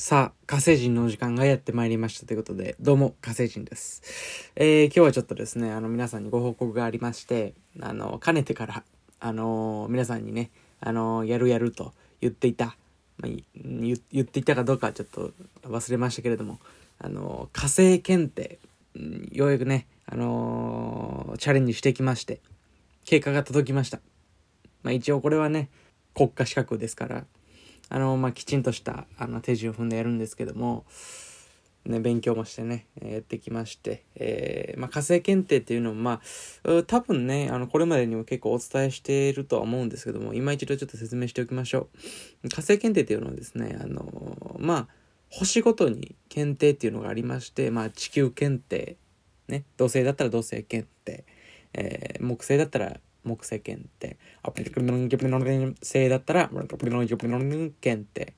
さあ、火星人のお時間がやってまいりましたということで、どうも、火星人です。えー、今日はちょっとですね、あの、皆さんにご報告がありまして、あの、かねてから、あの、皆さんにね、あの、やるやると言っていた、まあ、言っていたかどうかちょっと忘れましたけれども、あの、火星検定、ようやくね、あのチャレンジしてきまして、結果が届きました。まあ、一応これはね、国家資格ですから、あの、まあ、きちんとしたあの手順を踏んでやるんですけども、ね、勉強もしてね、やってきまして、えー、まあ、火星検定っていうのも、まあ、多分ね、あの、これまでにも結構お伝えしているとは思うんですけども、今一度ちょっと説明しておきましょう。火星検定っていうのはですね、あの、まあ、星ごとに検定っていうのがありまして、まあ、地球検定、ね、土星だったら土星検定、えー、木星だったら木星検定。星だったら、検定。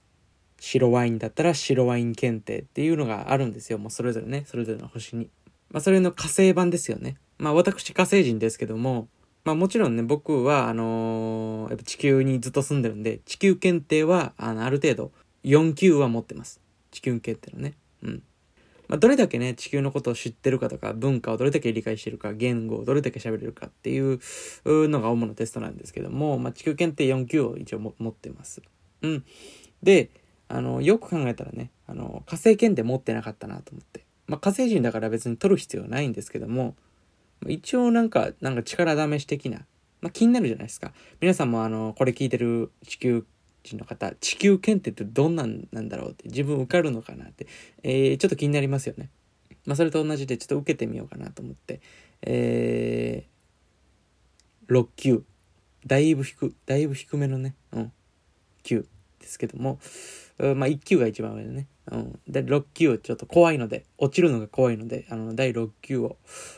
白ワインだったら白ワイン検定っていうのがあるんですよ。もうそれぞれね、それぞれの星に。まあそれの火星版ですよね。まあ私火星人ですけども、まあもちろんね、僕は、あのー、やっぱ地球にずっと住んでるんで、地球検定は、あの、ある程度、4級は持ってます。地球検定のね。うん。まあ、どれだけね、地球のことを知ってるかとか、文化をどれだけ理解してるか、言語をどれだけ喋れるかっていうのが主なテストなんですけども、まあ、地球検定4級を一応持ってます。うん。で、あの、よく考えたらね、あの、火星検定持ってなかったなと思って。まあ、火星人だから別に取る必要はないんですけども、一応なんか、なんか力試し的な、まあ、気になるじゃないですか。皆さんもあの、これ聞いてる地球人の方、地球検定ってどんなんなんだろうって、自分受かるのかなって、えー、ちょっと気になりますよね。まあ、それと同じでちょっと受けてみようかなと思って、えー、6級。だいぶ低、だいぶ低めのね、うん、級ですけども、まあ1級が一番上でね、うん。で、6級をちょっと怖いので、落ちるのが怖いので、あの、第6級を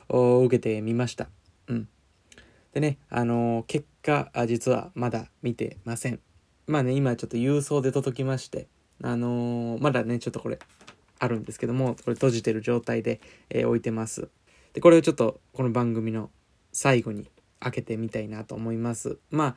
受けてみました。うん。でね、あのー、結果、実はまだ見てません。まあね、今ちょっと郵送で届きまして、あのー、まだね、ちょっとこれ、あるんですけども、これ閉じてる状態で、えー、置いてます。で、これをちょっと、この番組の最後に開けてみたいなと思います。まあ、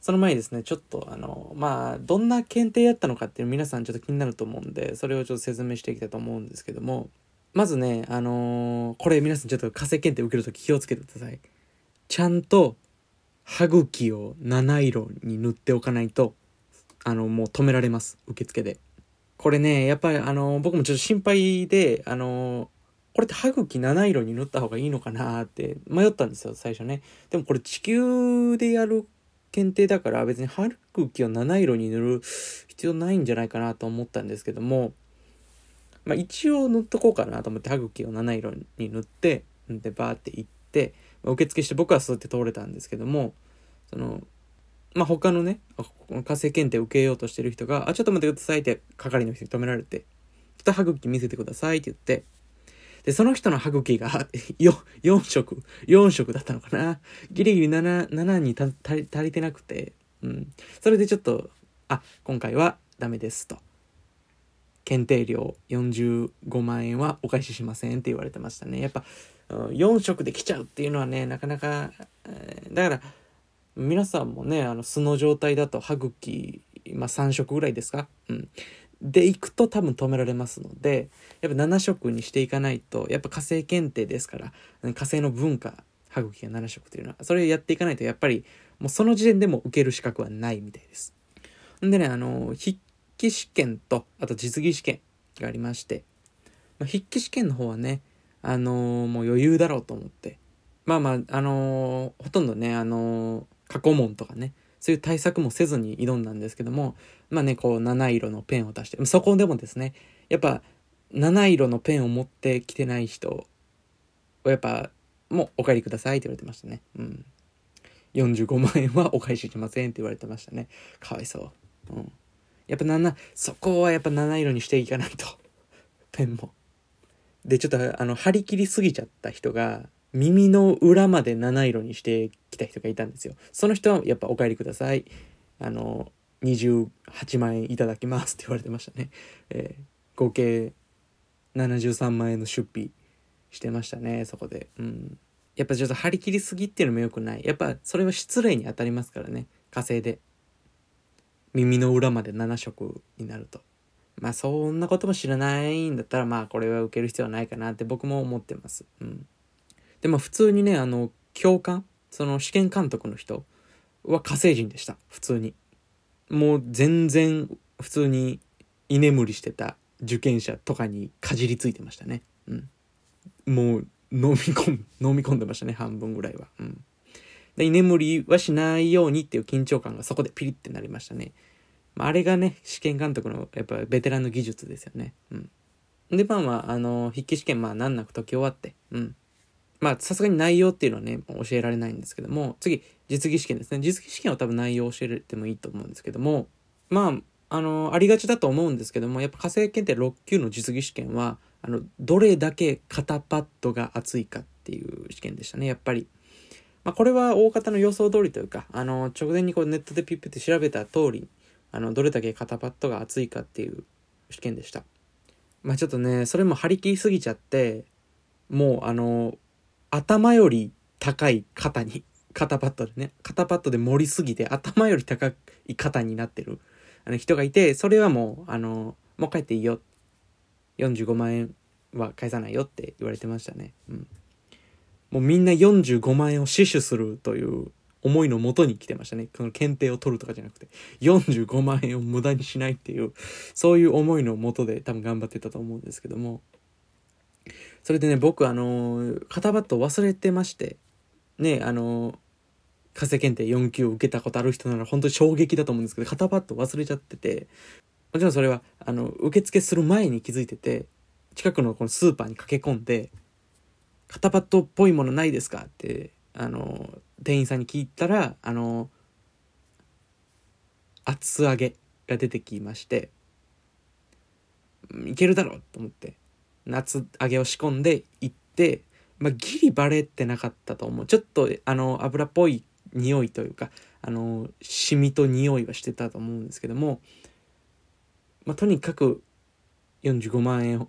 その前にですね、ちょっとあの、まあ、どんな検定やったのかっていう皆さんちょっと気になると思うんで、それをちょっと説明していきたいと思うんですけども、まずね、あのー、これ皆さんちょっと火星検定受けるとき気をつけてください。ちゃんと歯茎を七色に塗っておかないと、あの、もう止められます。受付で。これね、やっぱりあの、僕もちょっと心配で、あの、これって歯茎七色に塗った方がいいのかなって迷ったんですよ、最初ね。でもこれ地球でやる検定だから別に歯茎を七色に塗る必要ないんじゃないかなと思ったんですけども、まあ一応塗っとこうかなと思って歯茎を七色に塗って、で、バーって行って、受付して僕はそうやって通れたんですけども、その、まあ、他のね、火星検定受けようとしてる人が、あ、ちょっと待ってくださいって係の人に止められて、ちょっと歯茎見せてくださいって言って、で、その人の歯茎が4、4色、4色だったのかな。ギリギリ7、7に足りてなくて、うん。それでちょっと、あ、今回はダメですと。検定料45万円はお返ししませんって言われてましたね。やっぱ、4色で来ちゃうっていうのはね、なかなか、えー、だから、皆さんもね、あの、素の状態だと歯茎、まあ3色ぐらいですか？うん。で行くと多分止められますので、やっぱ7色にしていかないと、やっぱ火星検定ですから、火星の文化、歯茎が7色というのは、それをやっていかないと、やっぱり、もうその時点でも受ける資格はないみたいです。んでね、あの、筆記試験と、あと実技試験がありまして、まあ、筆記試験の方はね、あのー、もう余裕だろうと思って、まあまあ、あのー、ほとんどね、あの過去問とかね、そういう対策もせずに挑んだんですけども、まあね、こう、七色のペンを出して、そこでもですね、やっぱ、七色のペンを持ってきてない人は、やっぱ、もうお帰りくださいって言われてましたね。うん。45万円はお返ししませんって言われてましたね。かわいそう。うん。やっぱ7、そこはやっぱ七色にしていかないと。ペンも。で、ちょっとあの、張り切りすぎちゃった人が、耳の裏まで七色にしてきた人がいたんですよ。その人はやっぱお帰りください。あの、28万円いただきますって言われてましたね。えー、合計73万円の出費してましたね、そこで。うん。やっぱちょっと張り切りすぎっていうのも良くない。やっぱそれは失礼に当たりますからね。火星で。耳の裏まで7色になると。まあそんなことも知らないんだったらまあこれは受ける必要はないかなって僕も思ってます。うん。でも普通にね、あの、教官その試験監督の人は火星人でした。普通に。もう全然普通に居眠りしてた受験者とかにかじりついてましたね。うん。もう飲み込ん、飲み込んでましたね、半分ぐらいは。うん。で、居眠りはしないようにっていう緊張感がそこでピリってなりましたね。まあ、あれがね、試験監督のやっぱベテランの技術ですよね。うん。で、まあまあ、あの、筆記試験まあ難なく解き終わって、うん。まあ、さすがに内容っていうのはね、教えられないんですけども、次、実技試験ですね。実技試験は多分内容を教えてもいいと思うんですけども、まあ、あの、ありがちだと思うんですけども、やっぱ火星検定6級の実技試験は、あの、どれだけ肩パッドが厚いかっていう試験でしたね、やっぱり。まあ、これは大方の予想通りというか、あの、直前にこうネットでピッピって調べた通り、あの、どれだけ肩パッドが厚いかっていう試験でした。まあ、ちょっとね、それも張り切りすぎちゃって、もうあの、頭より高い肩に、肩パッドでね、肩パッドで盛りすぎて頭より高い肩になってるあの人がいて、それはもう、あの、もう帰っていいよ。45万円は返さないよって言われてましたね。うん。もうみんな45万円を死守するという思いのもとに来てましたね。この検定を取るとかじゃなくて、45万円を無駄にしないっていう、そういう思いのもとで多分頑張ってたと思うんですけども。それでね、僕あの、肩バット忘れてまして、ね、あの、火星検定4級を受けたことある人なら本当に衝撃だと思うんですけど、肩パッド忘れちゃってて、もちろんそれは、あの、受付する前に気づいてて、近くのこのスーパーに駆け込んで、肩パッドっぽいものないですかって、あの、店員さんに聞いたら、あの、厚揚げが出てきまして、いけるだろうと思って、夏揚げを仕込んで行って、まあ、ギリバレてなかったと思う。ちょっと、あの、油っぽい匂いというか、あの、シミと匂いはしてたと思うんですけども、まあ、とにかく45万円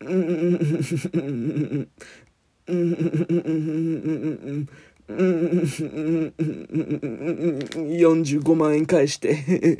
45万円返して